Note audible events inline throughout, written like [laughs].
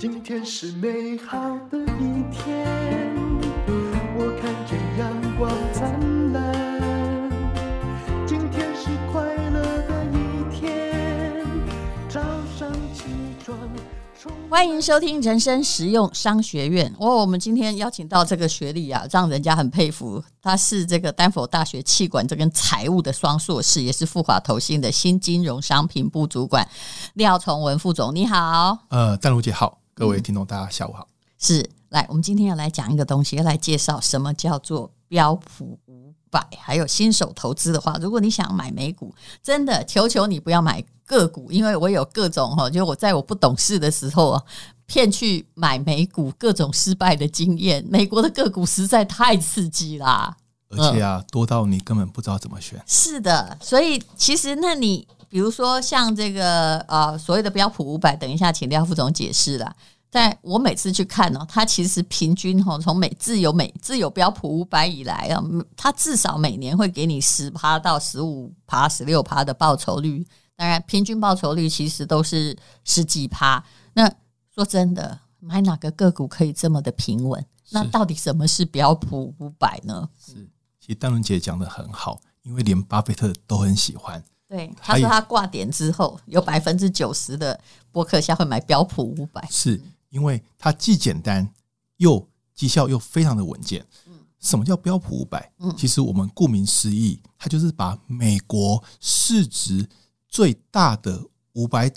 今天是美好的一天，我看见阳光灿烂。今天是快乐的一天，早上起床。欢迎收听人生实用商学院。哦，我们今天邀请到这个学历啊，让人家很佩服。他是这个丹佛大学气管这跟财务的双硕士，也是富华投信的新金融商品部主管廖崇文副总。你好，呃，淡如姐好，各位听众大家下午好。嗯、是，来，我们今天要来讲一个东西，要来介绍什么叫做标普五百。还有新手投资的话，如果你想买美股，真的求求你不要买。个股，因为我有各种哈，就我在我不懂事的时候啊，[laughs] 骗去买美股，各种失败的经验。美国的个股实在太刺激啦，而且啊，多到你根本不知道怎么选。是的，所以其实那你比如说像这个呃所谓的标普五百，等一下请廖副总解释了。但我每次去看呢，它其实平均哈，从美自有美自有标普五百以来啊，它至少每年会给你十趴到十五趴、十六趴的报酬率。当然，平均报酬率其实都是十几趴。那说真的，买哪个个股可以这么的平稳？那到底什么是标普五百呢？是，其实淡如姐讲的很好，因为连巴菲特都很喜欢。对，他说他挂点之后，有百分之九十的博客下会买标普五百，是因为它既简单又绩效又非常的稳健。什么叫标普五百？其实我们顾名思义，它就是把美国市值最大的五百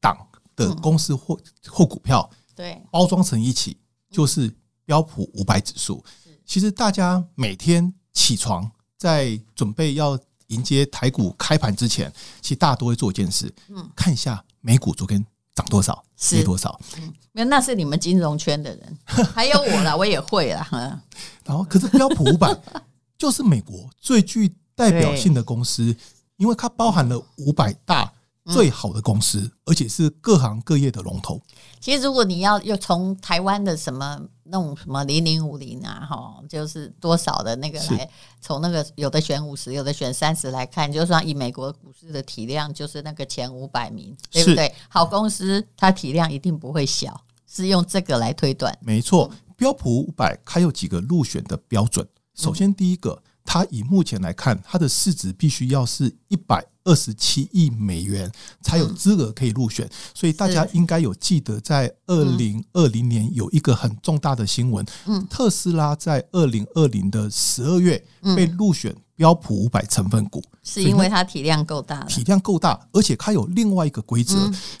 档的公司或或股票，对，包装成一起就是标普五百指数。其实大家每天起床在准备要迎接台股开盘之前，其实大家都会做一件事，嗯，看一下美股昨天涨多少，跌多少。嗯，那那是你们金融圈的人，[laughs] 还有我啦，我也会啦。然后，可是标普五百 [laughs] 就是美国最具代表性的公司。因为它包含了五百大最好的公司，而且是各行各业的龙头。其实，如果你要又从台湾的什么那种什么零零五零啊，哈，就是多少的那个来，从那个有的选五十，有的选三十来看，就算以美国股市的体量，就是那个前五百名，对不对？好公司它体量一定不会小，是用这个来推断。没错，标普五百它有几个入选的标准。首先，第一个。它以目前来看，它的市值必须要是一百二十七亿美元才有资格可以入选。所以大家应该有记得，在二零二零年有一个很重大的新闻，特斯拉在二零二零的十二月被入选标普五百成分股，是因为它体量够大，体量够大，而且它有另外一个规则：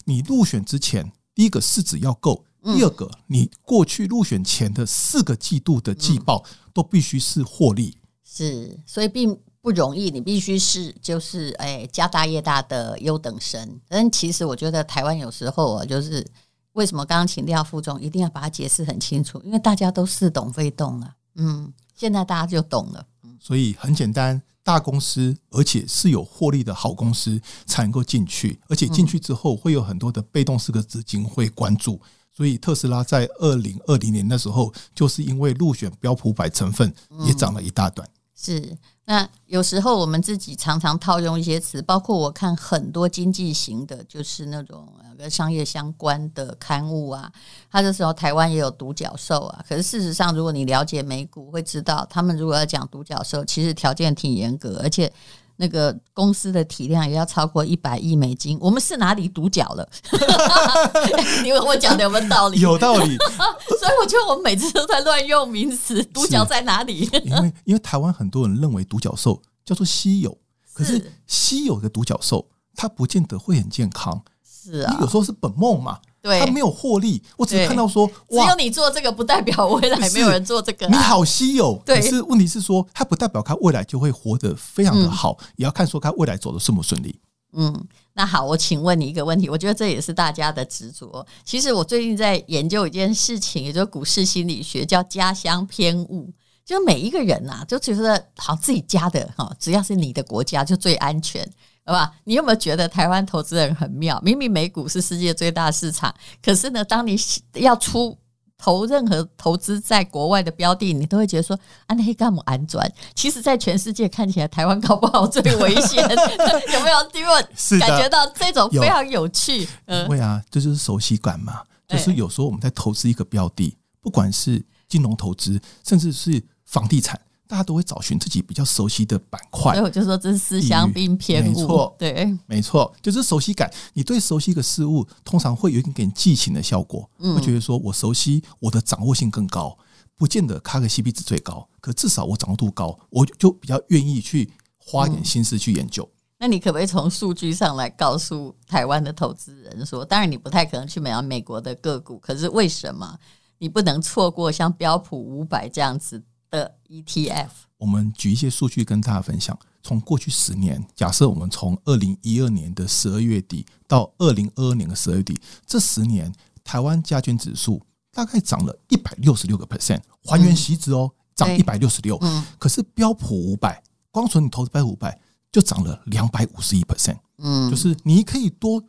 你入选之前，第一个市值要够，第二个你过去入选前的四个季度的季报都必须是获利。是，所以并不容易，你必须是就是哎家大业大的优等生。但其实我觉得台湾有时候啊，就是为什么刚刚请调副总一定要把它解释很清楚，因为大家都似懂非懂啊。嗯，现在大家就懂了。所以很简单，大公司而且是有获利的好公司才能够进去，而且进去之后会有很多的被动式的资金会关注。所以特斯拉在二零二零年的时候，就是因为入选标普百成分，也涨了一大段。是，那有时候我们自己常常套用一些词，包括我看很多经济型的，就是那种跟商业相关的刊物啊，他这时候台湾也有独角兽啊。可是事实上，如果你了解美股，会知道他们如果要讲独角兽，其实条件挺严格，而且。那个公司的体量也要超过一百亿美金，我们是哪里独角了？[laughs] 你问我讲的有没有道理？有道理。[laughs] 所以我觉得我们每次都在乱用名词，独角在哪里？因为 [laughs] 因为台湾很多人认为独角兽叫做稀有，可是稀有的独角兽它不见得会很健康。是啊，你有时候是本梦嘛。对，他没有获利，我只看到说，只有你做这个，不代表未来没有人做这个。你好稀有，可是问题是说，它不代表他未来就会活得非常的好，也要看说他未来走的顺不顺利。嗯，那好，我请问你一个问题，我觉得这也是大家的执着。其实我最近在研究一件事情，也就是股市心理学，叫家乡偏误。就每一个人呐，就觉得好自己家的哈，只要是你的国家就最安全。好吧，你有没有觉得台湾投资人很妙？明明美股是世界最大市场，可是呢，当你要出投任何投资在国外的标的，你都会觉得说啊，那干嘛安全？其实，在全世界看起来，台湾搞不好最危险，[laughs] 有没有？因为感觉到这种非常有趣。因为啊，这就是熟悉感嘛。就是有时候我们在投资一个标的，不管是金融投资，甚至是房地产。大家都会找寻自己比较熟悉的板块，所以我就说这是思乡病偏误。没错，对，没错，就是熟悉感。你对熟悉一个事物，通常会有一点点激情的效果，会觉得说我熟悉，我的掌握性更高，不见得它的 CP 值最高，可至少我掌握度高，我就比较愿意去花一点心思去研究。那你可不可以从数据上来告诉台湾的投资人说，当然你不太可能去买美国的个股，可是为什么你不能错过像标普五百这样子的 ETF，我们举一些数据跟大家分享。从过去十年，假设我们从二零一二年的十二月底到二零二二年的十二月底，这十年台湾加权指数大概涨了一百六十六个 percent，还原息值哦，涨一百六十六。可是标普五百，光纯你投资标普五百就涨了两百五十一 percent。嗯，就是你可以多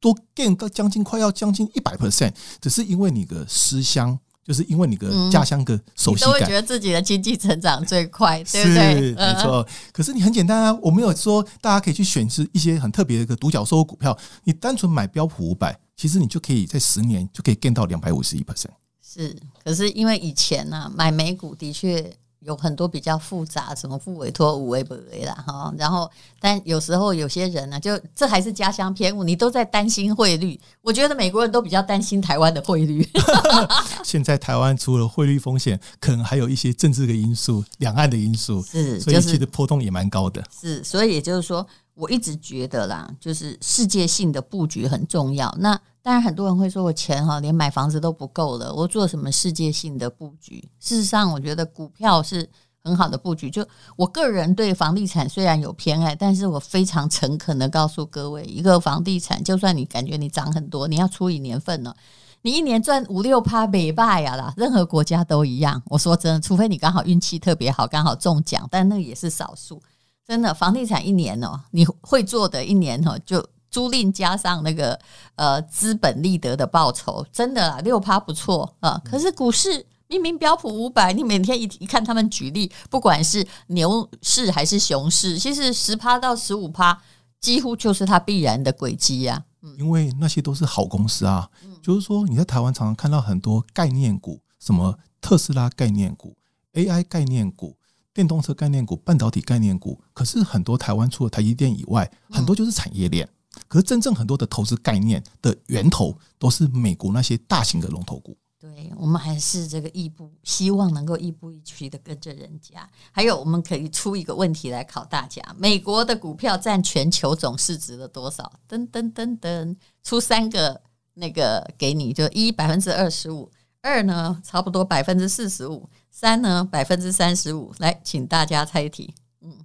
多 gain 到将近快要将近一百 percent，只是因为你的思乡。就是因为你的家乡的熟悉感，嗯、都会觉得自己的经济成长最快，对不对？是没错。可是你很简单啊，我没有说大家可以去选是一些很特别的一个独角兽股票，你单纯买标普五百，其实你就可以在十年就可以 gain 到两百五十一 percent。是，可是因为以前呢、啊，买美股的确。有很多比较复杂，什么复委托、五委不为啦哈。然后，但有时候有些人呢，就这还是家乡偏误，你都在担心汇率。我觉得美国人都比较担心台湾的汇率。[laughs] 现在台湾除了汇率风险，可能还有一些政治的因素、两岸的因素，是，所以其实波动也蛮高的。是，所以也就是说，我一直觉得啦，就是世界性的布局很重要。那当然，很多人会说我钱哈连买房子都不够了，我做什么世界性的布局？事实上，我觉得股票是很好的布局。就我个人对房地产虽然有偏爱，但是我非常诚恳的告诉各位，一个房地产，就算你感觉你涨很多，你要除以年份了，你一年赚五六趴没败呀啦，任何国家都一样。我说真的，除非你刚好运气特别好，刚好中奖，但那也是少数。真的，房地产一年哦，你会做的一年哦就。租赁加上那个呃资本利得的报酬，真的啦六趴不错啊。可是股市明明标普五百，你每天一一看他们举例，不管是牛市还是熊市，其实十趴到十五趴几乎就是它必然的轨迹呀。因为那些都是好公司啊，就是说你在台湾常常看到很多概念股，什么特斯拉概念股、AI 概念股、电动车概念股、半导体概念股，可是很多台湾除了台积电以外，很多就是产业链。可是真正很多的投资概念的源头都是美国那些大型的龙头股。对，我们还是这个亦步，希望能够亦步亦趋的跟着人家。还有，我们可以出一个问题来考大家：美国的股票占全球总市值的多少？噔噔噔噔，出三个那个给你，就一百分之二十五，二呢差不多百分之四十五，三呢百分之三十五。来，请大家猜题。嗯，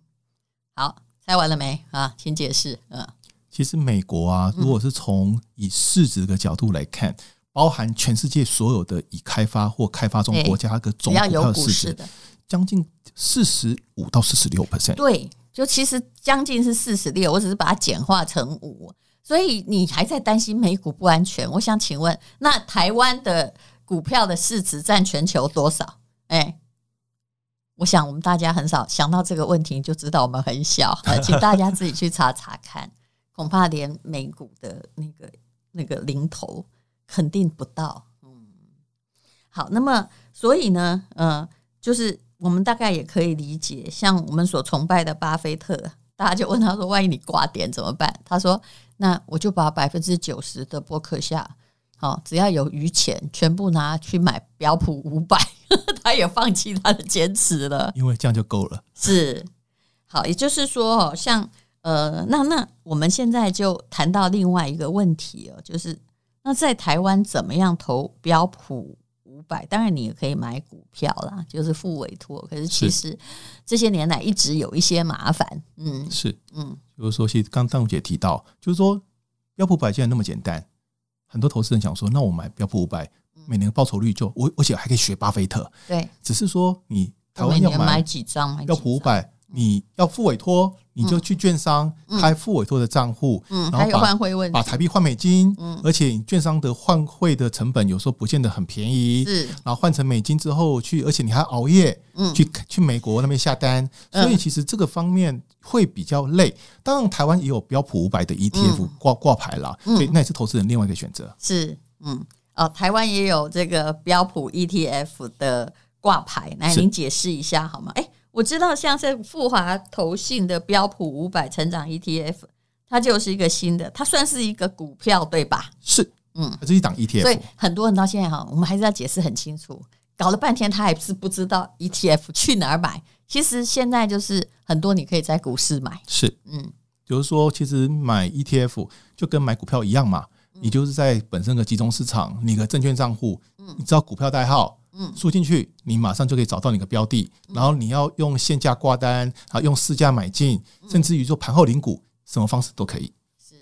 好，猜完了没啊？请解释。嗯。其实美国啊，如果是从以市值的角度来看，包含全世界所有的已开发或开发中国家的总股票市值，将近四十五到四十六 percent。对，就其实将近是四十六，我只是把它简化成五，所以你还在担心美股不安全？我想请问，那台湾的股票的市值占全球多少？哎，我想我们大家很少想到这个问题，就知道我们很小。[laughs] 请大家自己去查查看。恐怕连美股的那个那个零头肯定不到，嗯，好，那么所以呢，呃，就是我们大概也可以理解，像我们所崇拜的巴菲特，大家就问他说：“万一你挂点怎么办？”他说：“那我就把百分之九十的波克夏，好，只要有余钱，全部拿去买标普五百。[laughs] ”他也放弃他的坚持了，因为这样就够了。是，好，也就是说，像。呃，那那我们现在就谈到另外一个问题哦，就是那在台湾怎么样投标普五百？当然你也可以买股票啦，就是付委托。可是其实这些年来一直有一些麻烦。嗯，是，嗯，就是说，其实刚刚淡如姐提到，就是说标普五百既然那么简单，很多投资人想说，那我买标普五百，每年报酬率就我，而且还可以学巴菲特。对，只是说你台湾要买，买几张标普五百。你要付委托，你就去券商开付委托的账户，嗯，然后把换汇问，把台币换美金，嗯，而且券商的换汇的成本有时候不见得很便宜，是，然后换成美金之后去，而且你还熬夜，嗯，去去美国那边下单，所以其实这个方面会比较累。当然，台湾也有标普五百的 ETF 挂挂牌啦，所以那也是投资人另外一个选择。是，嗯。哦，台湾也有这个标普 ETF 的挂牌，来您解释一下好吗？哎，我知道像是富华投信的标普五百成长 ETF，它就是一个新的，它算是一个股票对吧？是，嗯，它是一档 ETF，所以很多人到现在哈，我们还是要解释很清楚，搞了半天他还是不知道 ETF 去哪儿买。其实现在就是很多你可以在股市买，是，嗯，就是说其实买 ETF 就跟买股票一样嘛。你就是在本身的集中市场，你的证券账户，你知道股票代号，嗯，输进去，你马上就可以找到你的标的，然后你要用现价挂单，啊，用市价买进，甚至于做盘后领股，什么方式都可以。是，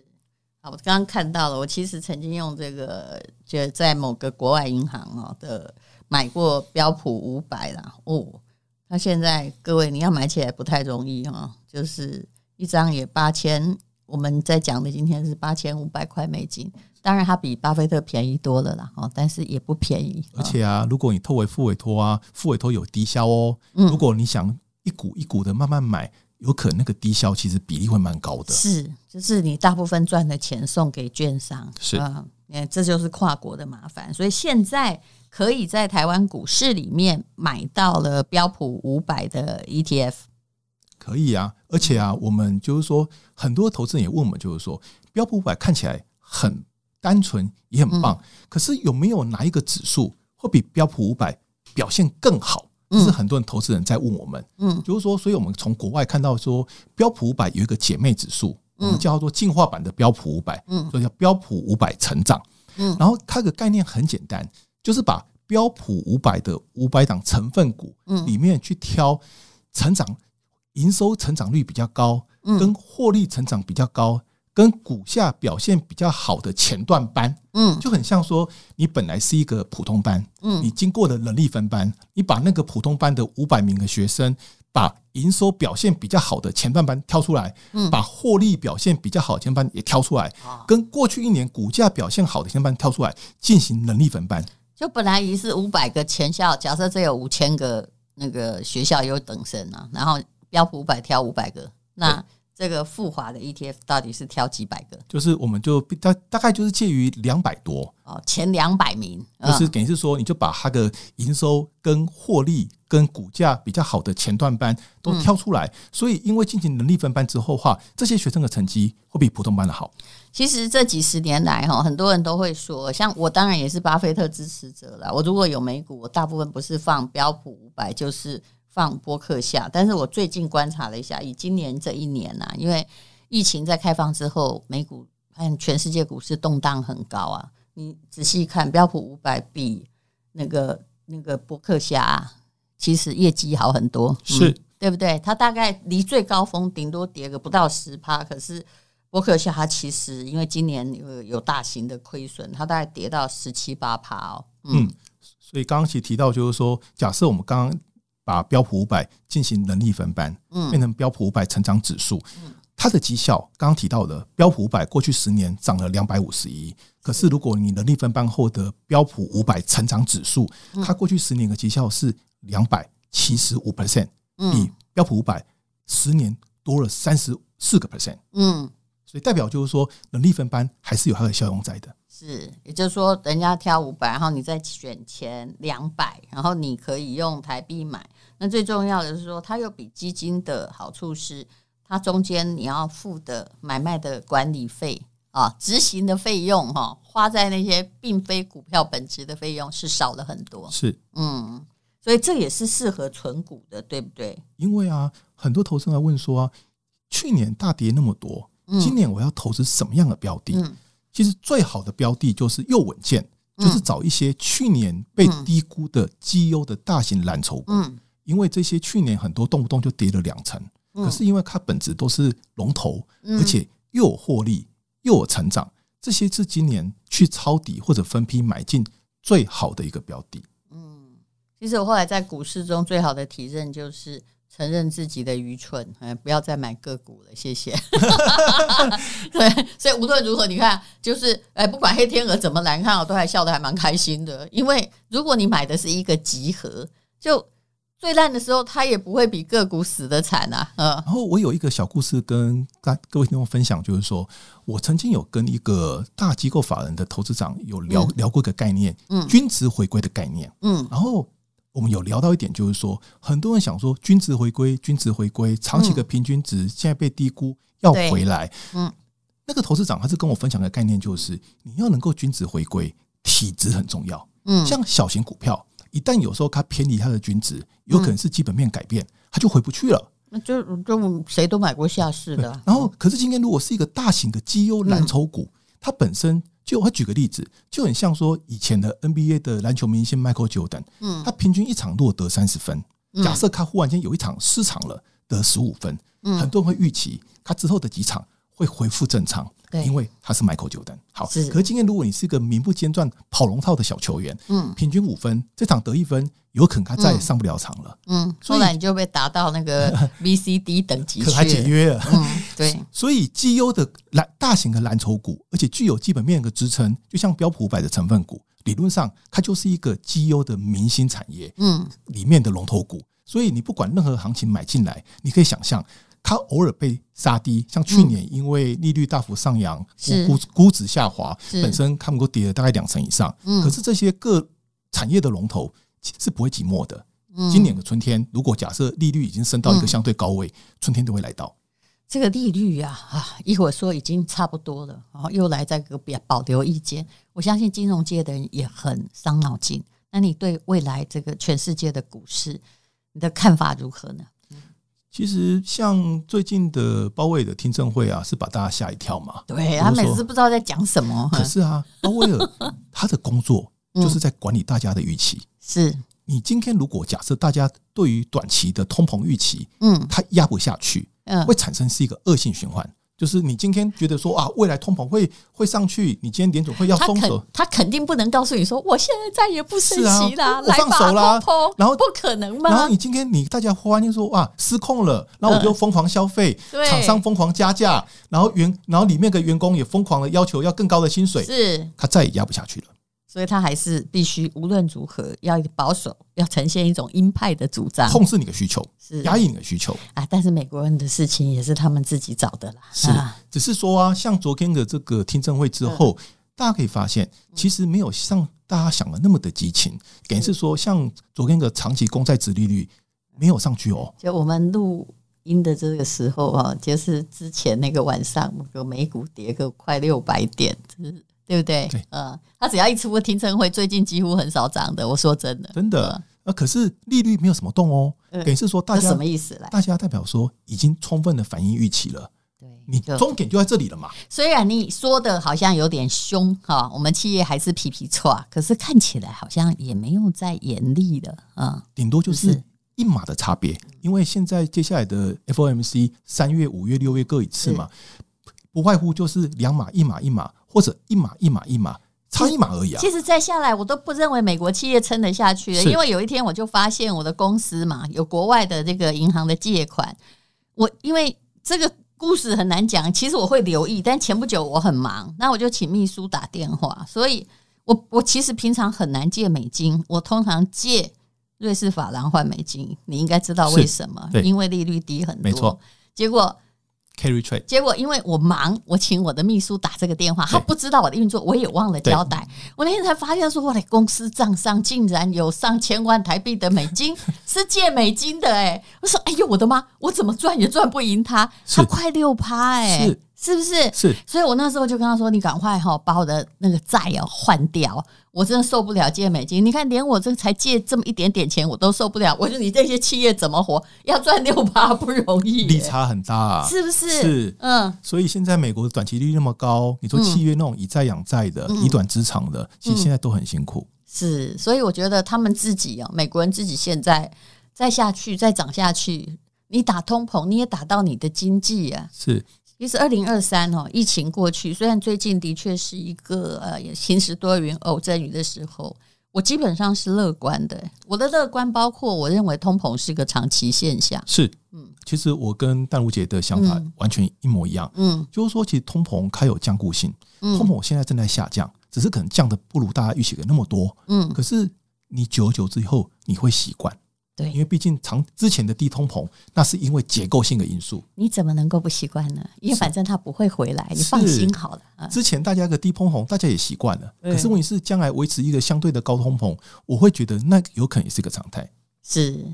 好，我刚刚看到了，我其实曾经用这个，就在某个国外银行啊的买过标普五百啦，哦，那现在各位你要买起来不太容易哈，就是一张也八千。我们在讲的今天是八千五百块美金，当然它比巴菲特便宜多了啦，哈，但是也不便宜。而且啊，如果你透过复委托啊，复委托有低消哦。嗯，如果你想一股一股的慢慢买，有可能那个低消其实比例会蛮高的。是，就是你大部分赚的钱送给券商，是啊，这就是跨国的麻烦。所以现在可以在台湾股市里面买到了标普五百的 ETF。可以啊，而且啊，我们就是说，很多投资人也问我们，就是说，标普五百看起来很单纯，也很棒，可是有没有哪一个指数会比标普五百表现更好？这是很多人投资人在问我们。嗯，就是说，所以我们从国外看到说，标普五百有一个姐妹指数，我们叫做进化版的标普五百，嗯，所以叫标普五百成长。嗯，然后它的概念很简单，就是把标普五百的五百档成分股，嗯，里面去挑成长。营收成长率比较高，跟获利成长比较高，跟股价表现比较好的前段班，嗯，就很像说，你本来是一个普通班，嗯，你经过了能力分班，你把那个普通班的五百名的学生，把营收表现比较好的前段班挑出来，嗯，把获利表现比较好的前段班也挑出来，跟过去一年股价表现好的前段班挑出来进行能力分班。就本来也是五百个前校，假设这有五千个那个学校有等生啊，然后。标普五百挑五百个，那这个富华的 ETF 到底是挑几百个？就是我们就大大概就是介于两百多哦，前两百名，就是等于是说，你就把它的营收跟获利跟股价比较好的前段班都挑出来。所以，因为进行能力分班之后的话，这些学生的成绩会比普通班的好。其实这几十年来哈，很多人都会说，像我当然也是巴菲特支持者了。我如果有美股，我大部分不是放标普五百，就是。放播客下，但是我最近观察了一下，以今年这一年呐、啊，因为疫情在开放之后，美股和全世界股市动荡很高啊。你仔细看，标普五百比那个那个波克夏，其实业绩好很多，是、嗯、对不对？它大概离最高峰顶多跌个不到十趴，可是波克夏它其实因为今年有有大型的亏损，它大概跌到十七八趴哦。嗯，嗯，所以刚刚其实提到就是说，假设我们刚刚。把标普五百进行能力分班，嗯，变成标普五百成长指数，嗯，它的绩效刚刚提到的标普五百过去十年涨了两百五十一，可是如果你能力分班后的标普五百成长指数，它过去十年的绩效是两百七十五 percent，比标普五百十年多了三十四个 percent，嗯，所以代表就是说能力分班还是有它的效用在的。是，也就是说，人家挑五百，然后你再选前两百，然后你可以用台币买。那最重要的是说，它又比基金的好处是，它中间你要付的买卖的管理费啊、执行的费用哈，花在那些并非股票本质的费用是少了很多。是，嗯，所以这也是适合存股的，对不对？因为啊，很多投资人问说啊，去年大跌那么多，今年我要投资什么样的标的？嗯其实最好的标的就是又稳健，就是找一些去年被低估的绩优的大型蓝筹股。因为这些去年很多动不动就跌了两成，可是因为它本质都是龙头，而且又有获利又有成长，这些是今年去抄底或者分批买进最好的一个标的。嗯，其实我后来在股市中最好的体认就是。承认自己的愚蠢，哎，不要再买个股了，谢谢。[laughs] 对，所以无论如何，你看，就是哎，不管黑天鹅怎么难看，我都还笑得还蛮开心的。因为如果你买的是一个集合，就最烂的时候，它也不会比个股死得惨啊。嗯，然后我有一个小故事跟各各位听众分享，就是说我曾经有跟一个大机构法人的投资长有聊、嗯、聊过一个概念，嗯，均值回归的概念，嗯，然后我们有聊到一点，就是说很多人想说均值回归，均值回归，长期的平均值现在被低估，要回来，嗯，那个投资长他是跟我分享的概念，就是你要能够均值回归，体质很重要，嗯，像小型股票。一旦有时候它偏离它的均值，有可能是基本面改变，它就回不去了。那就就谁都买过下市的。然后，可是今天如果是一个大型的绩优蓝筹股，它本身就我举个例子，就很像说以前的 NBA 的篮球明星 Michael Jordan，嗯，他平均一场落得三十分。假设他忽然间有一场失常了，得十五分，很多人会预期他之后的几场会恢复正常。因为他是 Michael Jordan，好。是可是今天如果你是一个名不见传跑龙套的小球员，嗯，平均五分，这场得一分，有可能他再也上不了场了，嗯。后来你就被打到那个 [laughs] VCD 等级去，可还解约了。嗯，对。所以绩优的蓝大型的蓝筹股，而且具有基本面的支撑，就像标普五百的成分股，理论上它就是一个绩优的明星产业，嗯，里面的龙头股。所以你不管任何行情买进来，你可以想象。它偶尔被杀低，像去年因为利率大幅上扬，估估值下滑，本身他们都跌了大概两成以上。可是这些各产业的龙头是不会寂寞的。今年的春天，如果假设利率已经升到一个相对高位，春天都会来到。这个利率呀，啊，一会儿说已经差不多了，然后又来这个保留意见。我相信金融界的人也很伤脑筋。那你对未来这个全世界的股市，你的看法如何呢？其实，像最近的鲍威尔的听证会啊，是把大家吓一跳嘛。对，他每次不知道在讲什么。可是啊，鲍威尔他的工作就是在管理大家的预期。是你今天如果假设大家对于短期的通膨预期，嗯，它压不下去，嗯，会产生是一个恶性循环。就是你今天觉得说啊，未来通膨会会上去，你今天联总会要松手他，肯定不能告诉你说，我现在再也不升息啦，我放手啦，然后不可能吗？然后你今天你大家忽然间说哇失控了，然后我就疯狂消费，厂商疯狂加价，然后员然后里面的员工也疯狂的要求要更高的薪水，是，他再也压不下去了。所以他还是必须无论如何要保守，要呈现一种鹰派的主张，控制你的需求，是压抑你的需求啊。但是美国人的事情也是他们自己找的啦。是，只是说啊，像昨天的这个听证会之后，大家可以发现，其实没有像大家想的那么的激情。等于是说，像昨天的长期公债殖利率没有上去哦。就我们录音的这个时候啊，就是之前那个晚上，那个美股跌个快六百点，对不对？对，嗯，他只要一出过听证会，最近几乎很少涨的。我说真的，真的。那可是利率没有什么动哦，等于是说大家什么意思来？大家代表说已经充分的反映预期了。对，你终点就在这里了嘛。虽然你说的好像有点凶哈，我们企业还是皮皮错，可是看起来好像也没有再严厉了啊。顶多就是一码的差别，因为现在接下来的 FOMC 三月、五月、六月各一次嘛，不外乎就是两码、一码、一码。或者一码一码一码，差一码而已啊！其实再下来，我都不认为美国企业撑得下去了，因为有一天我就发现我的公司嘛，有国外的这个银行的借款，我因为这个故事很难讲，其实我会留意，但前不久我很忙，那我就请秘书打电话，所以我我其实平常很难借美金，我通常借瑞士法郎换美金，你应该知道为什么？因为利率低很多，没错。结果。Carry trade，结果因为我忙，我请我的秘书打这个电话，他不知道我的运作，我也忘了交代。我那天才发现说，我的公司账上竟然有上千万台币的美金 [laughs] 是借美金的哎！我说，哎呦我的妈，我怎么赚也赚不赢他，他快六趴哎，是不是？是，所以我那时候就跟他说，你赶快哈把我的那个债要换掉。我真的受不了借美金，你看连我这才借这么一点点钱，我都受不了。我说你这些企业怎么活？要赚六八不容易，利差很大啊，是不是？是，嗯。所以现在美国的短期利率那么高，你说契约那种以债养债的、以短资长的，其实现在都很辛苦。是，所以我觉得他们自己啊，美国人自己现在再下去、再涨下去，你打通膨，你也打到你的经济啊。是。其实二零二三哦，疫情过去，虽然最近的确是一个呃也晴时多云偶阵雨的时候，我基本上是乐观的。我的乐观包括我认为通膨是个长期现象。是，嗯，其实我跟淡如姐的想法完全一模一样。嗯，就是说，其实通膨它有降固性，通膨现在正在下降，只是可能降的不如大家预期的那么多。嗯，可是你久而久之以后，你会习惯。对，因为毕竟长之前的低通膨，那是因为结构性的因素。你怎么能够不习惯呢？因为反正它不会回来，你放心好了。啊、之前大家的低通膨，大家也习惯了。可是问题是，将来维持一个相对的高通膨，我会觉得那有可能也是一个常态。是。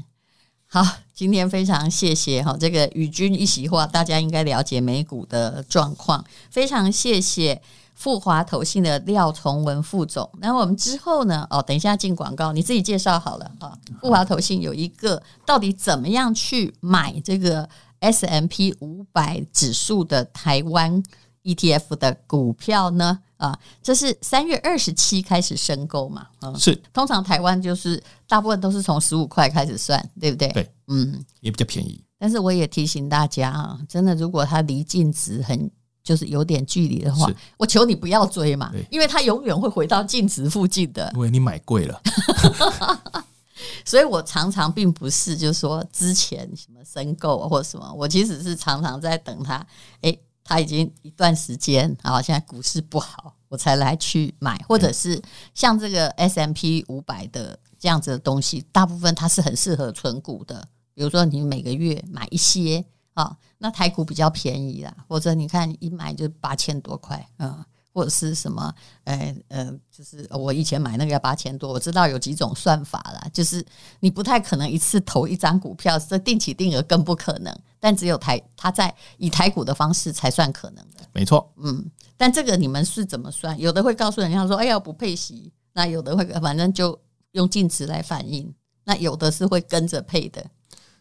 好，今天非常谢谢哈，这个与君一席话，大家应该了解美股的状况。非常谢谢复华投信的廖崇文副总。那我们之后呢？哦，等一下进广告，你自己介绍好了哈。复华投信有一个到底怎么样去买这个 S M P 五百指数的台湾 ETF 的股票呢？啊，这是三月二十七开始申购嘛？嗯，是。通常台湾就是大部分都是从十五块开始算，对不对？对，嗯，也比较便宜。但是我也提醒大家啊，真的，如果它离净值很就是有点距离的话，我求你不要追嘛，因为它永远会回到净值附近的。因为你买贵了 [laughs] [laughs] 所以我常常并不是就是说之前什么申购或什么，我其实是常常在等它，哎。他已经一段时间啊，现在股市不好，我才来去买，或者是像这个 S M P 五百的这样子的东西，大部分它是很适合存股的。比如说你每个月买一些啊，那台股比较便宜啦，或者你看一买就八千多块，嗯，或者是什么，呃呃，就是我以前买那个要八千多，我知道有几种算法啦，就是你不太可能一次投一张股票，这定期定额更不可能。但只有台，他在以台股的方式才算可能的。没错，嗯，但这个你们是怎么算？有的会告诉人家说：“哎呀，不配息。”那有的会反正就用净值来反映。那有的是会跟着配的。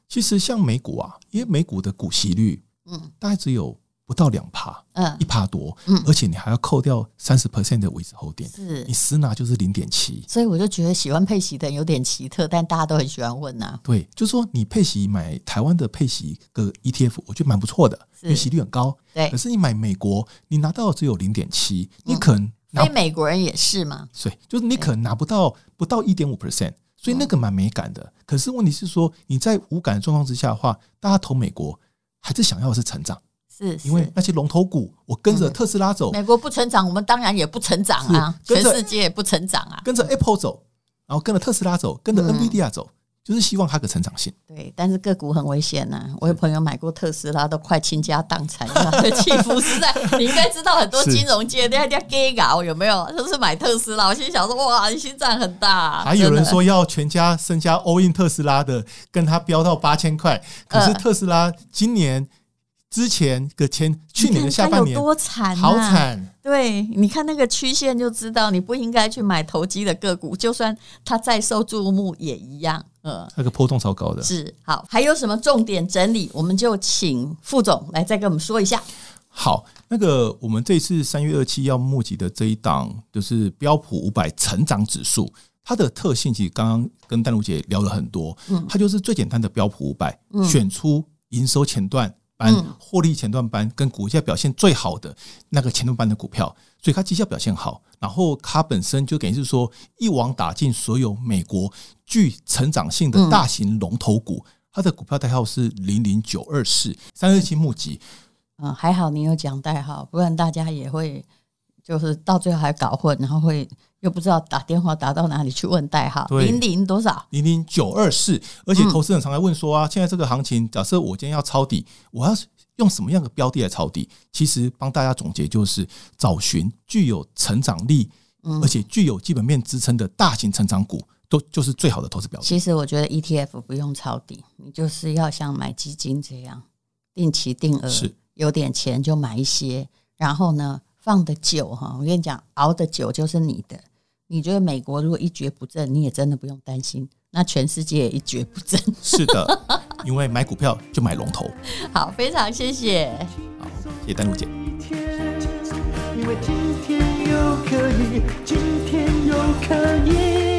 其实像美股啊，因为美股的股息率，嗯，大概只有。不到两趴，嗯，一趴多，嗯，而且你还要扣掉三十 percent 的维持后点，是你实拿就是零点七，所以我就觉得喜欢配息的人有点奇特，但大家都很喜欢问呐、啊。对，就是说你配息买台湾的配息个 ETF，我觉得蛮不错的，因为息率很高。对，可是你买美国，你拿到只有零点七，你可能非美国人也是吗？对，就是你可能拿不到不到一点五 percent，所以那个蛮美感的。可是问题是说你在无感的状况之下的话，大家投美国还是想要的是成长。是，因为那些龙头股，我跟着特斯拉走，美国不成长，我们当然也不成长啊，全世界也不成长啊。跟着 Apple 走，然后跟着特斯拉走，跟着 NVIDIA 走，就是希望它的成长性。对，但是个股很危险呐。我有朋友买过特斯拉，都快倾家荡产了，起伏实在。你应该知道很多 [laughs] 金融界那家 gay 搞有没有？就是买特斯拉，我心想说哇，你心脏很大。[laughs] 还有人说要全家身家 all in 特斯拉的，跟他飙到八千块。可是特斯拉今年。之前个前去年的下半年多惨啊，好惨！对，你看那个曲线就知道，你不应该去买投机的个股，就算它再受注目也一样。呃，那个波动超高的。是好，还有什么重点整理？我们就请副总来再跟我们说一下。好，那个我们这次三月二七要募集的这一档，就是标普五百成长指数，它的特性其实刚刚跟丹如姐聊了很多。嗯，它就是最简单的标普五百，选出营收前段。班获利前段班跟股价表现最好的那个前段班的股票，所以它绩效表现好，然后它本身就等于是说一网打尽所有美国具成长性的大型龙头股，它的股票代号是零零九二四三二七募集。嗯，还好你有讲代号，不然大家也会就是到最后还搞混，然后会。又不知道打电话打到哪里去问代号，零零多少？零零九二四。而且投资人常来问说啊，现在这个行情，假设我今天要抄底，我要用什么样的标的来抄底？其实帮大家总结就是找寻具有成长力，而且具有基本面支撑的大型成长股，都就是最好的投资标的。其实我觉得 ETF 不用抄底，你就是要像买基金这样定期定额，是有点钱就买一些，然后呢放的久哈，我跟你讲，熬的久就是你的。你觉得美国如果一蹶不振，你也真的不用担心。那全世界也一蹶不振。是的，因为买股票就买龙头。[laughs] 好，非常谢谢。好，谢谢丹露姐。因为今天又可以，今天又可以。